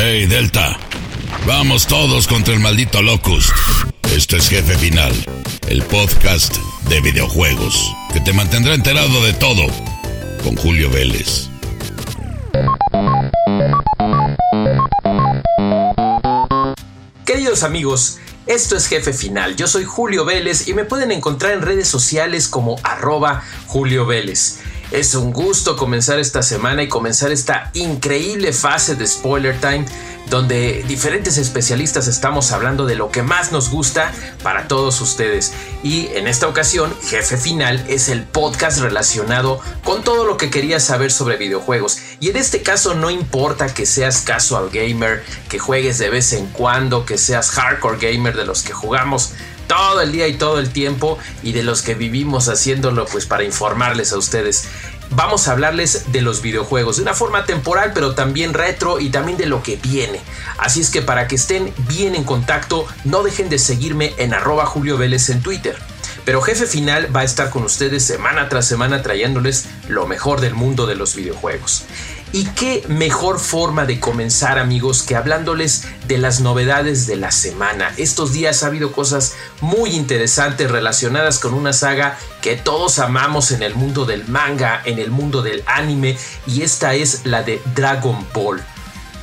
Hey, Delta. Vamos todos contra el maldito Locust. Esto es Jefe Final, el podcast de videojuegos que te mantendrá enterado de todo con Julio Vélez. Queridos amigos, esto es Jefe Final. Yo soy Julio Vélez y me pueden encontrar en redes sociales como arroba Julio Vélez. Es un gusto comenzar esta semana y comenzar esta increíble fase de Spoiler Time donde diferentes especialistas estamos hablando de lo que más nos gusta para todos ustedes. Y en esta ocasión, Jefe Final es el podcast relacionado con todo lo que querías saber sobre videojuegos. Y en este caso no importa que seas casual gamer, que juegues de vez en cuando, que seas hardcore gamer de los que jugamos todo el día y todo el tiempo y de los que vivimos haciéndolo pues para informarles a ustedes. Vamos a hablarles de los videojuegos de una forma temporal pero también retro y también de lo que viene. Así es que para que estén bien en contacto no dejen de seguirme en arroba Julio Vélez en Twitter. Pero Jefe Final va a estar con ustedes semana tras semana trayéndoles lo mejor del mundo de los videojuegos. Y qué mejor forma de comenzar amigos que hablándoles de las novedades de la semana. Estos días ha habido cosas muy interesantes relacionadas con una saga que todos amamos en el mundo del manga, en el mundo del anime, y esta es la de Dragon Ball.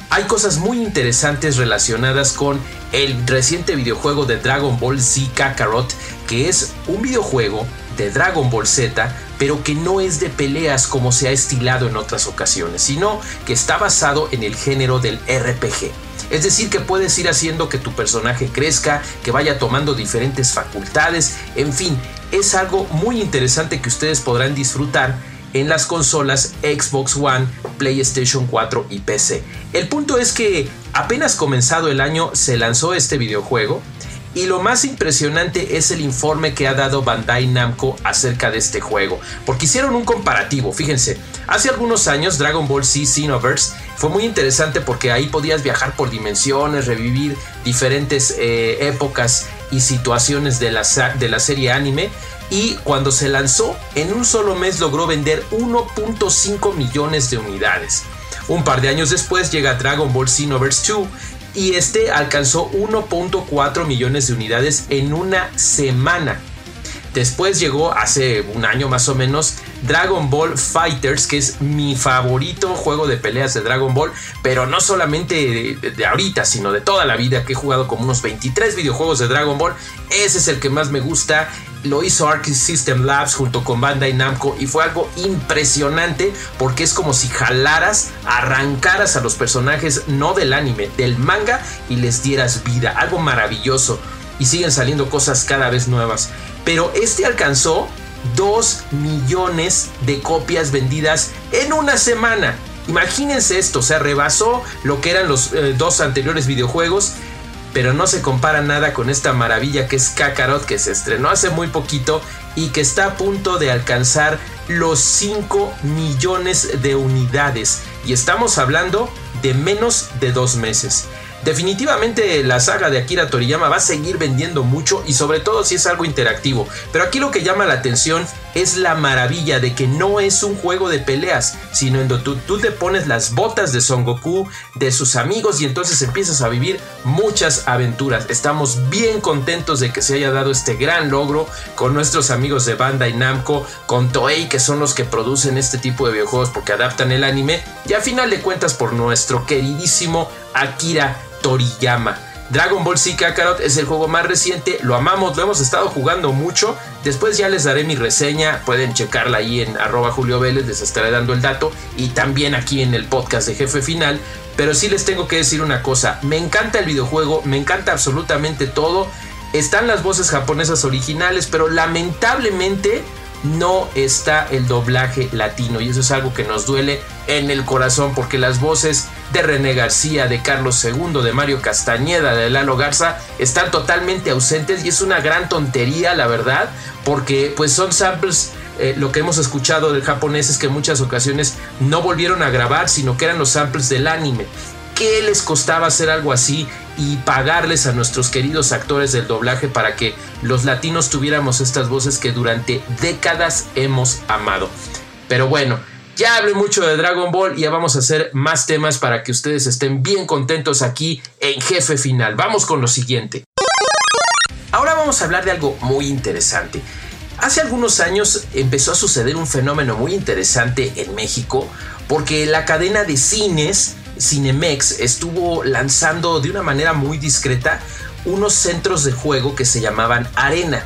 Hay cosas muy interesantes relacionadas con el reciente videojuego de Dragon Ball Z Kakarot, que es un videojuego de Dragon Ball Z, pero que no es de peleas como se ha estilado en otras ocasiones, sino que está basado en el género del RPG. Es decir, que puedes ir haciendo que tu personaje crezca, que vaya tomando diferentes facultades, en fin, es algo muy interesante que ustedes podrán disfrutar en las consolas Xbox One, PlayStation 4 y PC. El punto es que apenas comenzado el año se lanzó este videojuego y lo más impresionante es el informe que ha dado Bandai Namco acerca de este juego, porque hicieron un comparativo, fíjense, hace algunos años Dragon Ball Z Xenoverse fue muy interesante porque ahí podías viajar por dimensiones, revivir diferentes eh, épocas y situaciones de la, de la serie anime, y cuando se lanzó, en un solo mes logró vender 1.5 millones de unidades. Un par de años después llega Dragon Ball Xenoverse 2 y este alcanzó 1.4 millones de unidades en una semana. Después llegó hace un año más o menos Dragon Ball Fighters, que es mi favorito juego de peleas de Dragon Ball, pero no solamente de, ahorita, sino de toda la vida, que he jugado como unos 23 videojuegos de Dragon Ball. Ese es el que más me gusta. Lo hizo Arc System Labs junto con Bandai Namco y fue algo impresionante porque es como si jalaras, arrancaras a los personajes no del anime, del manga y les dieras vida. Algo maravilloso. Y siguen saliendo cosas cada vez nuevas pero este alcanzó 2 millones de copias vendidas en una semana. Imagínense esto, o sea, rebasó lo que eran los eh, dos anteriores videojuegos, pero no se compara nada con esta maravilla que es Kakarot, que se estrenó hace muy poquito y que está a punto de alcanzar los 5 millones de unidades. Y estamos hablando de menos de dos meses. Definitivamente la saga de Akira Toriyama va a seguir vendiendo mucho y sobre todo si es algo interactivo. Pero aquí lo que llama la atención es la maravilla de que no es un juego de peleas, sino en donde tú, te pones las botas de Son Goku, de sus amigos y entonces empiezas a vivir muchas aventuras. Estamos bien contentos de que se haya dado este gran logro con nuestros amigos de Bandai Namco, con Toei que son los que producen este tipo de videojuegos porque adaptan el anime y a final de cuentas por nuestro queridísimo Akira Toriyama. Dragon Ball Z Kakarot es el juego más reciente, lo amamos, lo hemos estado jugando mucho. Después ya les daré mi reseña, pueden checarla ahí en arroba Julio Vélez, les estaré dando el dato y también aquí en el podcast de Jefe Final. Pero sí les tengo que decir una cosa, me encanta el videojuego, me encanta absolutamente todo. Están las voces japonesas originales, pero lamentablemente no está el doblaje latino y eso es algo que nos duele en el corazón porque las voces de René García, de Carlos II, de Mario Castañeda, de Lalo Garza están totalmente ausentes y es una gran tontería la verdad porque pues son samples eh, lo que hemos escuchado del japonés es que en muchas ocasiones no volvieron a grabar, sino que eran los samples del anime. ¿Qué les costaba hacer algo así y pagarles a nuestros queridos actores del doblaje para que los latinos tuviéramos estas voces que durante décadas hemos amado? Pero bueno, Ya hablé mucho de Dragon Ball y ya vamos a hacer más temas para que ustedes estén bien contentos aquí en Jefe Final. Vamos con lo siguiente. Ahora vamos a hablar de algo muy interesante. Hace algunos años empezó a suceder un fenómeno muy interesante en México porque la cadena de cines Cinemex estuvo lanzando de una manera muy discreta unos centros de juego que se llamaban Arena.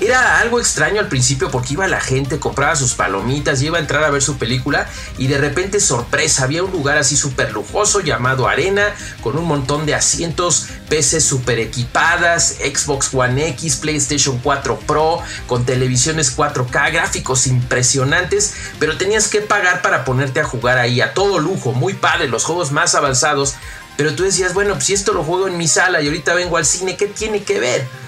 Era algo extraño al principio porque iba la gente, compraba sus palomitas, iba a entrar a ver su película y de repente sorpresa, había un lugar así súper lujoso llamado Arena con un montón de asientos, PCs súper equipadas, Xbox One X, PlayStation 4 Pro, con televisiones 4K, gráficos impresionantes, pero tenías que pagar para ponerte a jugar ahí a todo lujo, muy padre, los juegos más avanzados, pero tú decías, bueno, pues si esto lo juego en mi sala y ahorita vengo al cine, ¿qué tiene que ver?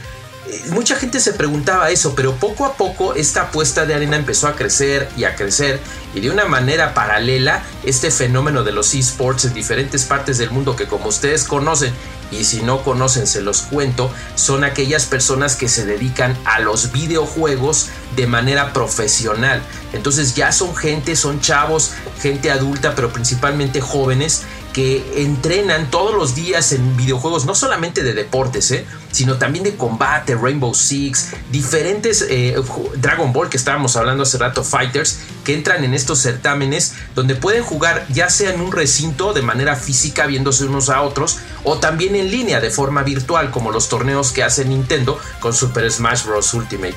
Mucha gente se preguntaba eso, pero poco a poco esta apuesta de arena empezó a crecer y a crecer y de una manera paralela este fenómeno de los esports en diferentes partes del mundo que como ustedes conocen y si no conocen se los cuento, son aquellas personas que se dedican a los videojuegos de manera profesional. Entonces ya son gente, son chavos, gente adulta, pero principalmente jóvenes que entrenan todos los días en videojuegos, no solamente de deportes, ¿eh? sino también de combate, Rainbow Six, diferentes eh, Dragon Ball que estábamos hablando hace rato, Fighters, que entran en estos certámenes donde pueden jugar ya sea en un recinto de manera física viéndose unos a otros o también en línea de forma virtual como los torneos que hace Nintendo con Super Smash Bros. Ultimate.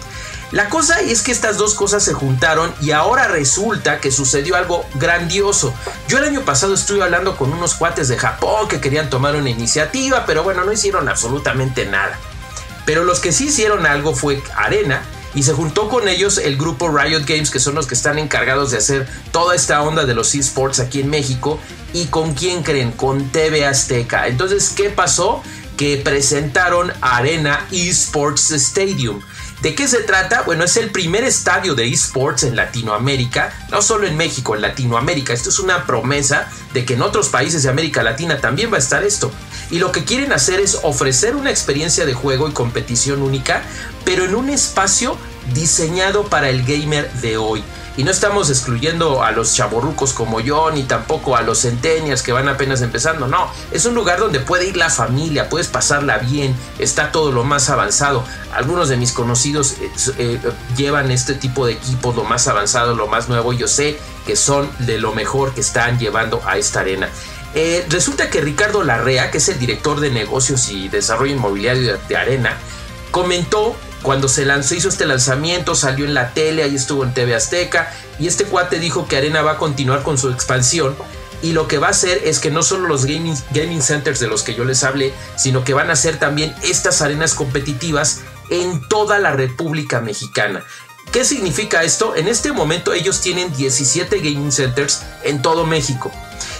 La cosa es que estas dos cosas se juntaron y ahora resulta que sucedió algo grandioso. Yo el año pasado estuve hablando con unos cuates de Japón que querían tomar una iniciativa, pero bueno, no hicieron absolutamente nada. Pero los que sí hicieron algo fue Arena, y se juntó con ellos el grupo Riot Games, que son los que están encargados de hacer toda esta onda de los esports aquí en México. ¿Y con quién creen? Con TV Azteca. Entonces, ¿qué pasó? Que presentaron Arena Esports Stadium. ¿De qué se trata? Bueno, es el primer estadio de esports en Latinoamérica, no solo en México, en Latinoamérica. Esto es una promesa de que en otros países de América Latina también va a estar esto. Y lo que quieren hacer es ofrecer una experiencia de juego y competición única, pero en un espacio diseñado para el gamer de hoy. Y no estamos excluyendo a los chaborrucos como yo, ni tampoco a los centenias que van apenas empezando. No, es un lugar donde puede ir la familia, puedes pasarla bien, está todo lo más avanzado. Algunos de mis conocidos eh, eh, llevan este tipo de equipos, lo más avanzado, lo más nuevo. Yo sé que son de lo mejor que están llevando a esta arena. Eh, resulta que Ricardo Larrea, que es el director de negocios y desarrollo inmobiliario de Arena, comentó cuando se lanzó, hizo este lanzamiento, salió en la tele, ahí estuvo en TV Azteca, y este cuate dijo que Arena va a continuar con su expansión. Y lo que va a hacer es que no solo los gaming, gaming centers de los que yo les hablé, sino que van a hacer también estas arenas competitivas en toda la República Mexicana. ¿Qué significa esto? En este momento ellos tienen 17 gaming centers en todo México.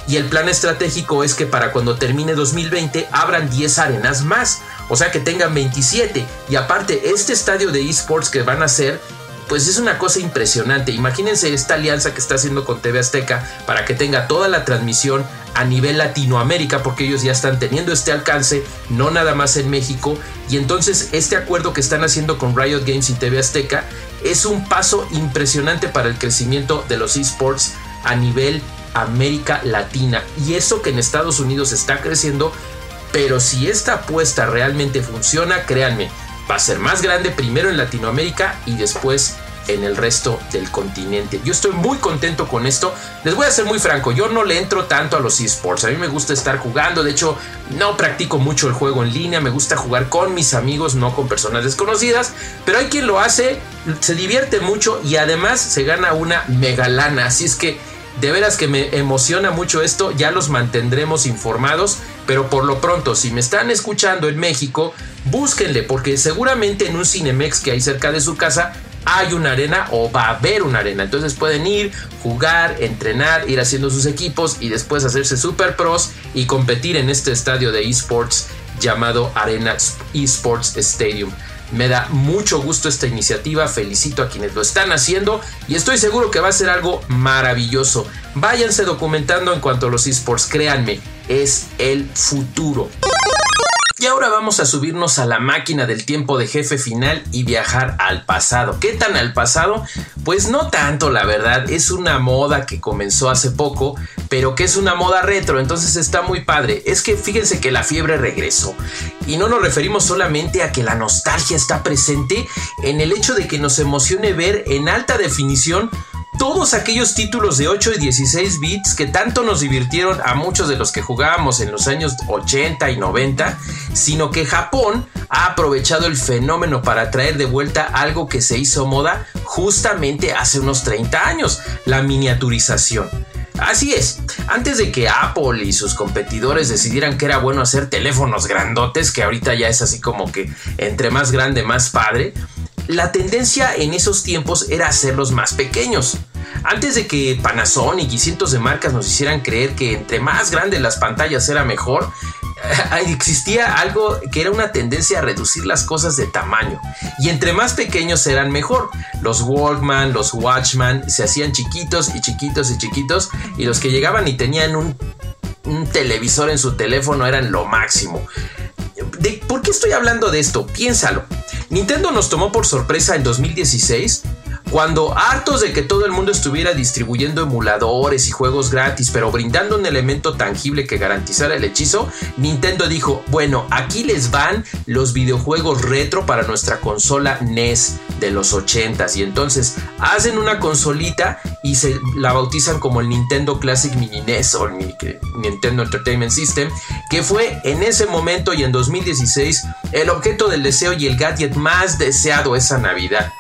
Y el plan estratégico es que para cuando termine 2020 abran 10 arenas más. O sea que tengan 27. Y aparte, este estadio de esports que van a hacer, pues es una cosa impresionante. Imagínense esta alianza que está haciendo con TV Azteca para que tenga toda la transmisión a nivel Latinoamérica, porque ellos ya están teniendo este alcance, no nada más en México. Y entonces este acuerdo que están haciendo con Riot Games y TV Azteca es un paso impresionante para el crecimiento de los esports a nivel América Latina. Y eso que en Estados Unidos está creciendo pero si esta apuesta realmente funciona, créanme, va a ser más grande primero en Latinoamérica y después en el resto del continente. Yo estoy muy contento con esto. Les voy a ser muy franco, yo no le entro tanto a los esports. A mí me gusta estar jugando, de hecho no practico mucho el juego en línea, me gusta jugar con mis amigos, no con personas desconocidas, pero hay quien lo hace, se divierte mucho y además se gana una mega lana. Así es que de veras que me emociona mucho esto, ya los mantendremos informados, pero por lo pronto, si me están escuchando en México, búsquenle, porque seguramente en un Cinemex que hay cerca de su casa hay una arena o va a haber una arena. Entonces pueden ir, jugar, entrenar, ir haciendo sus equipos y después hacerse super pros y competir en este estadio de esports llamado Arena Esports Stadium. Me da mucho gusto esta iniciativa, felicito a quienes lo están haciendo y estoy seguro que va a ser algo maravilloso. Váyanse documentando en cuanto a los esports, créanme, es el futuro. Y ahora vamos a subirnos a la máquina del tiempo de jefe final y viajar al pasado. ¿Qué tan al pasado? Pues no tanto, la verdad. Es una moda que comenzó hace poco, pero que es una moda retro, entonces está muy padre. Es que fíjense que la fiebre regresó. Y no nos referimos solamente a que la nostalgia está presente en el hecho de que nos emocione ver en alta definición todos aquellos títulos de 8 y 16 bits que tanto nos divirtieron a muchos de los que jugábamos en los años 80 y 90, sino que Japón ha aprovechado el fenómeno para traer de vuelta algo que se hizo moda justamente hace unos 30 años, la miniaturización. Así es, antes de que Apple y sus competidores decidieran que era bueno hacer teléfonos grandotes, que ahorita ya es así como que entre más grande más padre, la tendencia en esos tiempos era hacerlos más pequeños. Antes de que Panasonic y cientos de marcas nos hicieran creer que entre más grandes las pantallas era mejor, existía algo que era una tendencia a reducir las cosas de tamaño. Y entre más pequeños eran mejor. Los Walkman, los Watchman se hacían chiquitos y chiquitos y chiquitos. Y los que llegaban y tenían un, televisor en su teléfono eran lo máximo. ¿De ¿Por qué estoy hablando de esto? Piénsalo. Nintendo nos tomó por sorpresa en 2016 cuando hartos de que todo el mundo estuviera distribuyendo emuladores y juegos gratis, pero brindando un elemento tangible que garantizara el hechizo, Nintendo dijo, bueno, aquí les van los videojuegos retro para nuestra consola NES de los 80s. Y entonces hacen una consolita y se la bautizan como el Nintendo Classic Mini NES o el Nintendo Entertainment System, que fue en ese momento y en 2016 el objeto del deseo y el gadget más deseado esa Navidad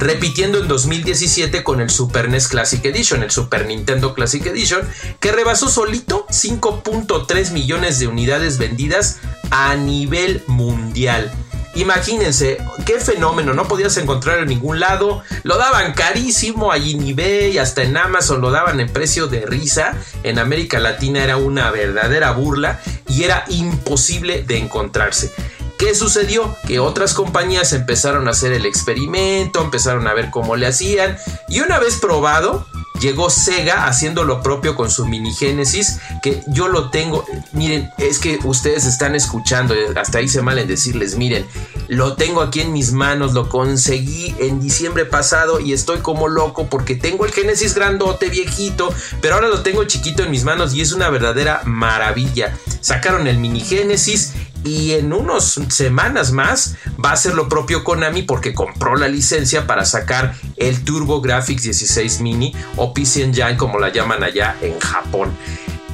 repitiendo en 2017 con el Super NES Classic Edition, el Super Nintendo Classic Edition, que rebasó solito 5.3 millones de unidades vendidas a nivel mundial. Imagínense, qué fenómeno, no podías encontrar en ningún lado, lo daban carísimo allí en eBay, hasta en Amazon lo daban en precio de risa, en América Latina era una verdadera burla y era imposible de encontrarse. ¿Qué sucedió? Que otras compañías empezaron a hacer el experimento, empezaron a ver cómo le hacían y una vez probado, llegó Sega haciendo lo propio con su mini Genesis, que yo lo tengo, miren, es que ustedes están escuchando, hasta ahí se mal en decirles, miren, lo tengo aquí en mis manos, lo conseguí en diciembre pasado y estoy como loco porque tengo el Genesis grandote, viejito, pero ahora lo tengo chiquito en mis manos y es una verdadera maravilla. Sacaron el mini Genesis y en unas semanas más va a hacer lo propio Konami porque compró la licencia para sacar el Turbo Graphics 16 Mini o PC Engine como la llaman allá en Japón.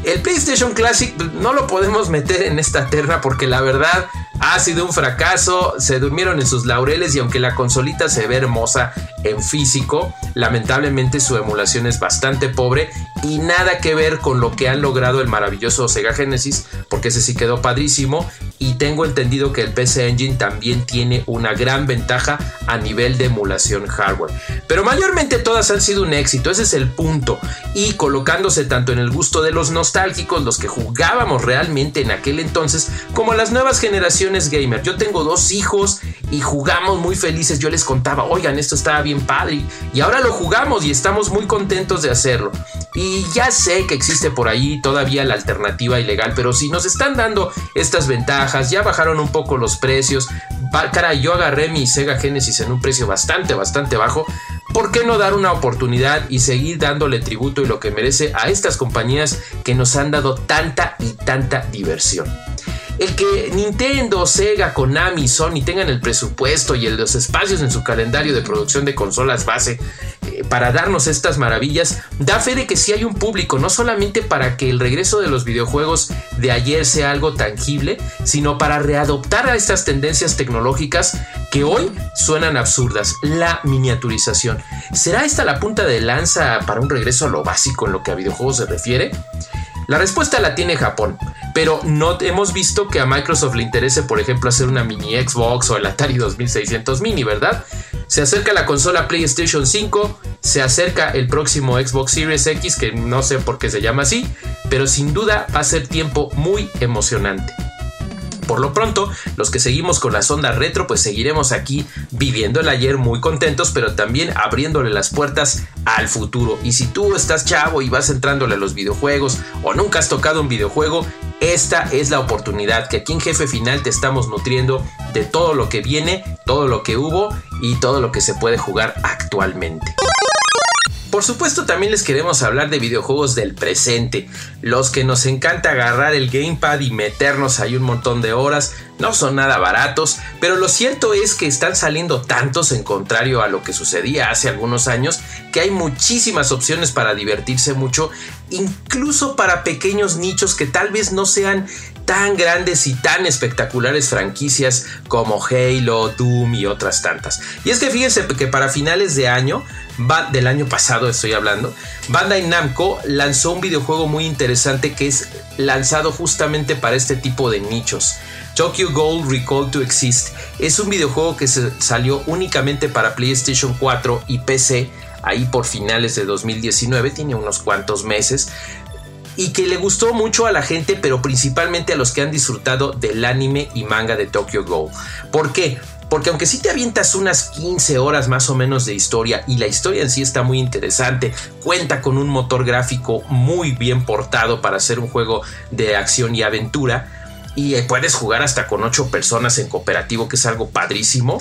El PlayStation Classic no lo podemos meter en esta terna porque la verdad ha sido un fracaso, se durmieron en sus laureles y aunque la consolita se ve hermosa en físico, lamentablemente su emulación es bastante pobre y nada que ver con lo que han logrado el maravilloso Sega Genesis, porque ese sí quedó padrísimo y tengo entendido que el PC Engine también tiene una gran ventaja a nivel de emulación hardware. Pero mayormente todas han sido un éxito, ese es el punto. Y colocándose tanto en el gusto de los nostálgicos, los que jugábamos realmente en aquel entonces, como las nuevas generaciones gamer. Yo tengo dos hijos y jugamos muy felices. Yo les contaba, oigan, esto estaba bien padre. Y ahora lo jugamos y estamos muy contentos de hacerlo. Y ya sé que existe por ahí todavía la alternativa ilegal, pero si nos están dando estas ventajas, ya bajaron un poco los precios. Cara, yo agarré mi Sega Genesis en un precio bastante, bastante bajo. ¿Por qué no dar una oportunidad y seguir dándole tributo y lo que merece a estas compañías que nos han dado tanta y tanta diversión? El que Nintendo, Sega, Konami, Sony tengan el presupuesto y los espacios en su calendario de producción de consolas base eh, para darnos estas maravillas, da fe de que sí hay un público, no solamente para que el regreso de los videojuegos de ayer sea algo tangible, sino para readoptar a estas tendencias tecnológicas que hoy suenan absurdas, la miniaturización. ¿Será esta la punta de lanza para un regreso a lo básico en lo que a videojuegos se refiere? La respuesta la tiene Japón, pero no hemos visto que a Microsoft le interese, por ejemplo, hacer una mini Xbox o el Atari 2600 mini, ¿verdad? Se acerca la consola PlayStation 5, se acerca el próximo Xbox Series X, que no sé por qué se llama así, pero sin duda va a ser tiempo muy emocionante. Por lo pronto, los que seguimos con la sonda retro, pues seguiremos aquí viviendo el ayer muy contentos, pero también abriéndole las puertas al futuro. Y si tú estás chavo y vas entrándole a los videojuegos o nunca has tocado un videojuego, esta es la oportunidad que aquí en Jefe Final te estamos nutriendo de todo lo que viene, todo lo que hubo y todo lo que se puede jugar actualmente. Por supuesto también les queremos hablar de videojuegos del presente, los que nos encanta agarrar el gamepad y meternos ahí un montón de horas, no son nada baratos, pero lo cierto es que están saliendo tantos en contrario a lo que sucedía hace algunos años, que hay muchísimas opciones para divertirse mucho, incluso para pequeños nichos que tal vez no sean tan grandes y tan espectaculares franquicias como Halo, Doom y otras tantas. Y es que fíjense que para finales de año, del año pasado estoy hablando, Bandai Namco lanzó un videojuego muy interesante que es lanzado justamente para este tipo de nichos. Tokyo Gold Recall to Exist es un videojuego que se salió únicamente para PlayStation 4 y PC ahí por finales de 2019, tiene unos cuantos meses, y que le gustó mucho a la gente, pero principalmente a los que han disfrutado del anime y manga de Tokyo Ghoul. ¿Por qué? Porque aunque sí te avientas unas 15 horas más o menos de historia y la historia en sí está muy interesante, cuenta con un motor gráfico muy bien portado para hacer un juego de acción y aventura y puedes jugar hasta con 8 personas en cooperativo que es algo padrísimo.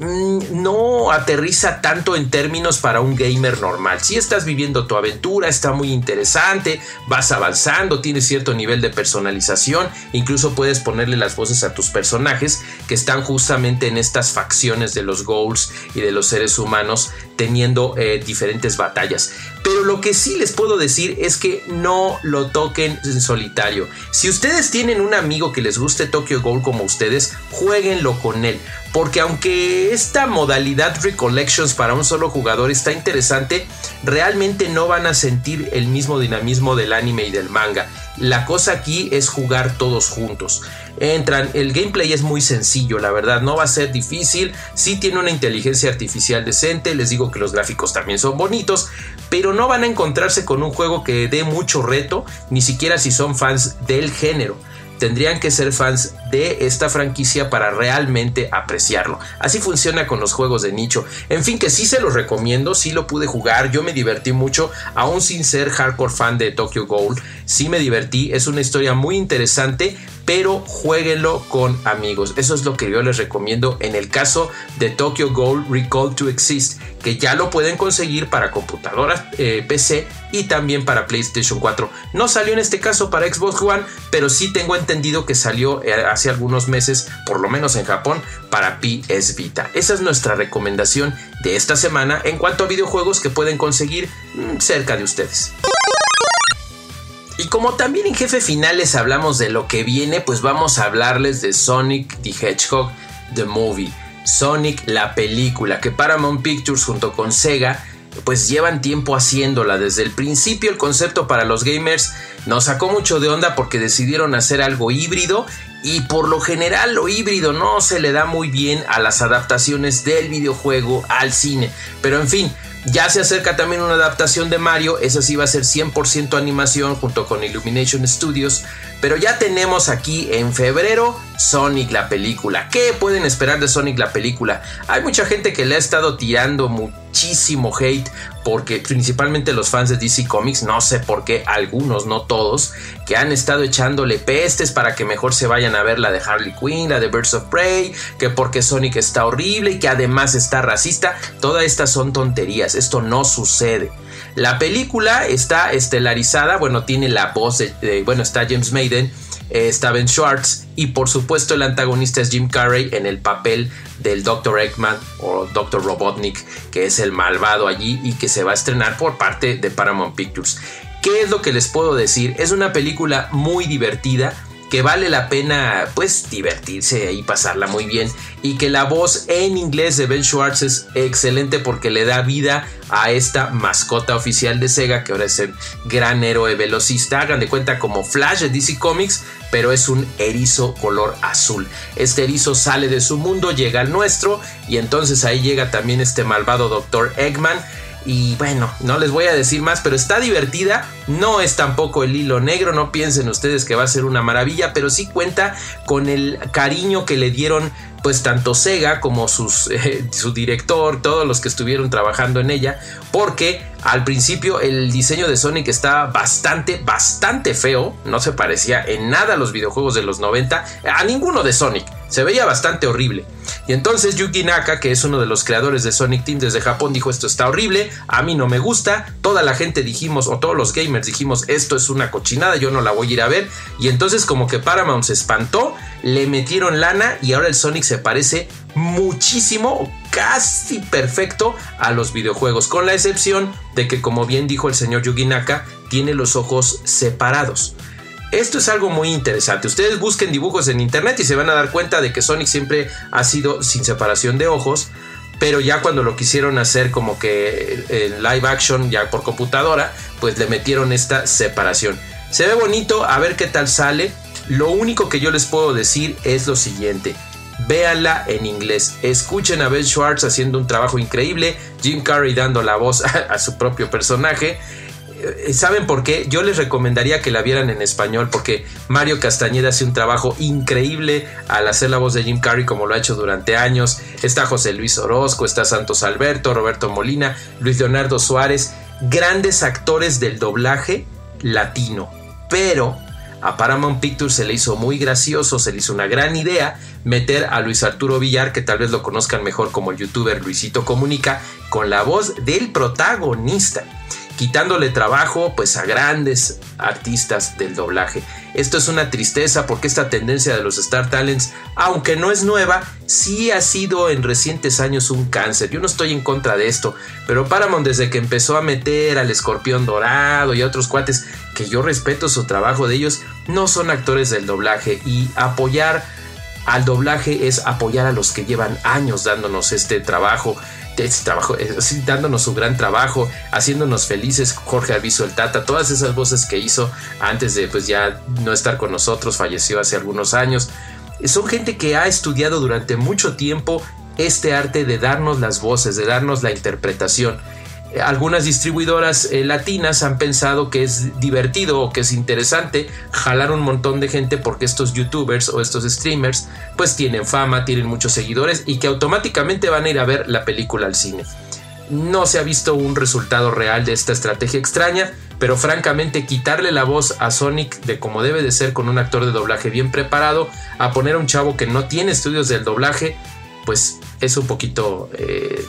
Mm, no aterriza tanto en términos para un gamer normal. Si estás viviendo tu aventura, está muy interesante, vas avanzando, tienes cierto nivel de personalización, incluso puedes ponerle las voces a tus personajes que están justamente en estas facciones de los goals y de los seres humanos teniendo eh, diferentes batallas. Pero lo que sí les puedo decir es que no lo toquen en solitario. Si ustedes tienen un amigo que les guste Tokyo Ghoul como ustedes, jueguenlo con él. Porque aunque esta modalidad Recollections para un solo jugador está interesante, realmente no van a sentir el mismo dinamismo del anime y del manga. La cosa aquí es jugar todos juntos. Entran, el gameplay es muy sencillo, la verdad, no va a ser difícil. Sí tiene una inteligencia artificial decente, les digo que los gráficos también son bonitos, pero no van a encontrarse con un juego que dé mucho reto, ni siquiera si son fans del género tendrían que ser fans de esta franquicia para realmente apreciarlo. Así funciona con los juegos de nicho. En fin, que sí se los recomiendo, sí lo pude jugar, yo me divertí mucho, aún sin ser hardcore fan de Tokyo Gold, sí me divertí, es una historia muy interesante, pero jueguenlo con amigos. Eso es lo que yo les recomiendo en el caso de Tokyo Gold Recall to Exist, que ya lo pueden conseguir para computadoras eh, PC y también para PlayStation 4. No salió en este caso para Xbox One, pero sí tengo entendido que salió eh, hace algunos meses, por lo menos en Japón, para PS Vita. Esa es nuestra recomendación de esta semana en cuanto a videojuegos que pueden conseguir mm, cerca de ustedes. Y como también en Jefe Finales hablamos de lo que viene, pues vamos a hablarles de Sonic the Hedgehog, The Movie. Sonic, la película, que Paramount Pictures junto con Sega pues llevan tiempo haciéndola. Desde el principio el concepto para los gamers nos sacó mucho de onda porque decidieron hacer algo híbrido y por lo general lo híbrido no se le da muy bien a las adaptaciones del videojuego al cine. Pero en fin, ya se acerca también una adaptación de Mario, esa sí va a ser 100% animación junto con Illumination Studios, pero ya tenemos aquí en febrero Sonic la película. ¿Qué pueden esperar de Sonic la película? Hay mucha gente que le ha estado tirando muchísimo hate porque principalmente los fans de DC Comics, no sé por qué, algunos, no todos, que han estado echándole pestes para que mejor se vayan a ver la de Harley Quinn, la de Birds of Prey, que porque Sonic está horrible y que además está racista, todas estas son tonterías, esto no sucede. La película está estelarizada, bueno, tiene la voz de, bueno, está James Maiden, eh, está Ben Schwartz y por supuesto el antagonista es Jim Carrey en el papel del Dr. Eggman o Dr. Robotnik, que es el malvado allí y que se va a estrenar por parte de Paramount Pictures. ¿Qué es lo que les puedo decir? Es una película muy divertida que vale la pena pues divertirse y pasarla muy bien y que la voz en inglés de Ben Schwartz es excelente porque le da vida a esta mascota oficial de Sega que ahora es el gran héroe velocista hagan de cuenta como Flash de DC Comics pero es un erizo color azul este erizo sale de su mundo llega al nuestro y entonces ahí llega también este malvado Dr. Eggman y bueno, no les voy a decir más, pero está divertida. No es tampoco el hilo negro, no piensen ustedes que va a ser una maravilla, pero sí cuenta con el cariño que le dieron pues tanto Sega como eh, su director, todos los que estuvieron trabajando en ella, porque al principio el diseño de Sonic estaba bastante, bastante feo, no se parecía en nada a los videojuegos de los 90, a ninguno de Sonic, se veía bastante horrible. Y entonces Yuki Naka, que es uno de los creadores de Sonic Team desde Japón, dijo esto está horrible, a mí no me gusta, toda la gente dijimos, o todos los gamers dijimos, esto es una cochinada, yo no la voy a ir a ver, y entonces como que Paramount se espantó, le metieron lana y ahora el Sonic se parece muchísimo, casi perfecto a los videojuegos, con la excepción de que como bien dijo el señor Yuki Naka, tiene los ojos separados. Esto es algo muy interesante. Ustedes busquen dibujos en internet y se van a dar cuenta de que Sonic siempre ha sido sin separación de ojos. Pero ya cuando lo quisieron hacer como que en live action, ya por computadora, pues le metieron esta separación. Se ve bonito, a ver qué tal sale. Lo único que yo les puedo decir es lo siguiente. Véanla en inglés. Escuchen a Ben Schwartz haciendo un trabajo increíble. Jim Carrey dando la voz a su propio personaje. Eh, ¿Saben por qué? Yo les recomendaría que la vieran en español porque Mario Castañeda hace un trabajo increíble al hacer la voz de Jim Carrey como lo ha hecho durante años. Está José Luis Orozco, está Santos Alberto, Roberto Molina, Luis Leonardo Suárez, grandes actores del doblaje latino. Pero a Paramount Pictures se le hizo muy gracioso, se le hizo una gran idea meter a Luis Arturo Villar, que tal vez lo conozcan mejor como el youtuber Luisito Comunica, con la voz del protagonista quitándole trabajo pues a grandes artistas del doblaje. Esto es una tristeza porque esta tendencia de los Star Talents, aunque no es nueva, sí ha sido en recientes años un cáncer. Yo no estoy en contra de esto, pero Paramount desde que empezó a meter al escorpión dorado y a otros cuates que yo respeto su trabajo de ellos, no son actores del doblaje y apoyar al doblaje es apoyar a los que llevan años dándonos este trabajo este trabajo, eh, dándonos su gran trabajo, haciéndonos felices, Jorge Arviso el Tata, todas esas voces que hizo antes de pues ya no estar con nosotros, falleció hace algunos años. Son gente que ha estudiado durante mucho tiempo este arte de darnos las voces, de darnos la interpretación algunas distribuidoras eh, latinas han pensado que es divertido o que es interesante jalar un montón de gente porque estos youtubers o estos streamers pues tienen fama, tienen muchos seguidores y que automáticamente van a ir a ver la película al cine. No se ha visto un resultado real de esta estrategia extraña, pero francamente quitarle la voz a Sonic de como debe de ser con un actor de doblaje bien preparado, a poner a un chavo que no tiene estudios del doblaje, pues es un poquito eh,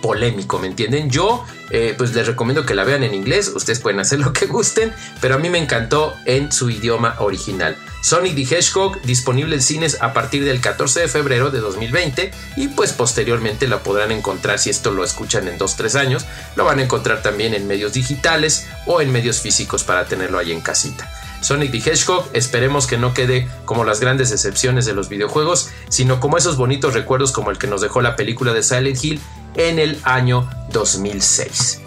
polémico, ¿me entienden? Yo eh, pues les recomiendo que la vean en inglés, ustedes pueden hacer lo que gusten, pero a mí me encantó en su idioma original. Sonic the Hedgehog disponible en cines a partir del 14 de febrero de 2020 y pues posteriormente la podrán encontrar si esto lo escuchan en 2-3 años, lo van a encontrar también en medios digitales o en medios físicos para tenerlo ahí en casita. Sonic the Hedgehog esperemos que no quede como las grandes excepciones de los videojuegos, sino como esos bonitos recuerdos como el que nos dejó la película de Silent Hill en el año 2006.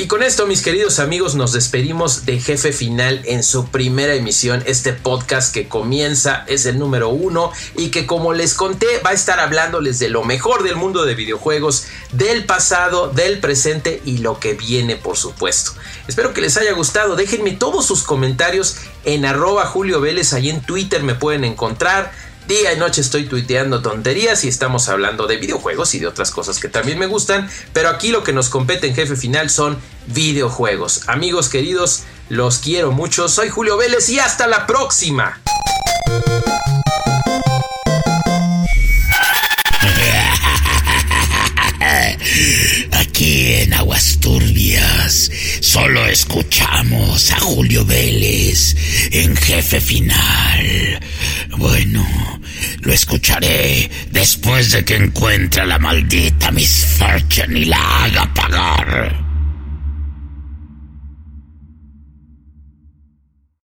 Y con esto, mis queridos amigos, nos despedimos de Jefe Final en su primera emisión. Este podcast que comienza es el número uno y que, como les conté, va a estar hablándoles de lo mejor del mundo de videojuegos, del pasado, del presente y lo que viene, por supuesto. Espero que les haya gustado. Déjenme todos sus comentarios en arroba Julio Vélez. Ahí en Twitter me pueden encontrar. Día y noche estoy tuiteando tonterías y estamos hablando de videojuegos y de otras cosas que también me gustan, pero aquí lo que nos compete en jefe final son videojuegos. Amigos queridos, los quiero mucho, soy Julio Vélez y hasta la próxima. En Aguas Turbias solo escuchamos a Julio Vélez en jefe final. Bueno, lo escucharé después de que encuentre a la maldita Miss Fortune y la haga pagar.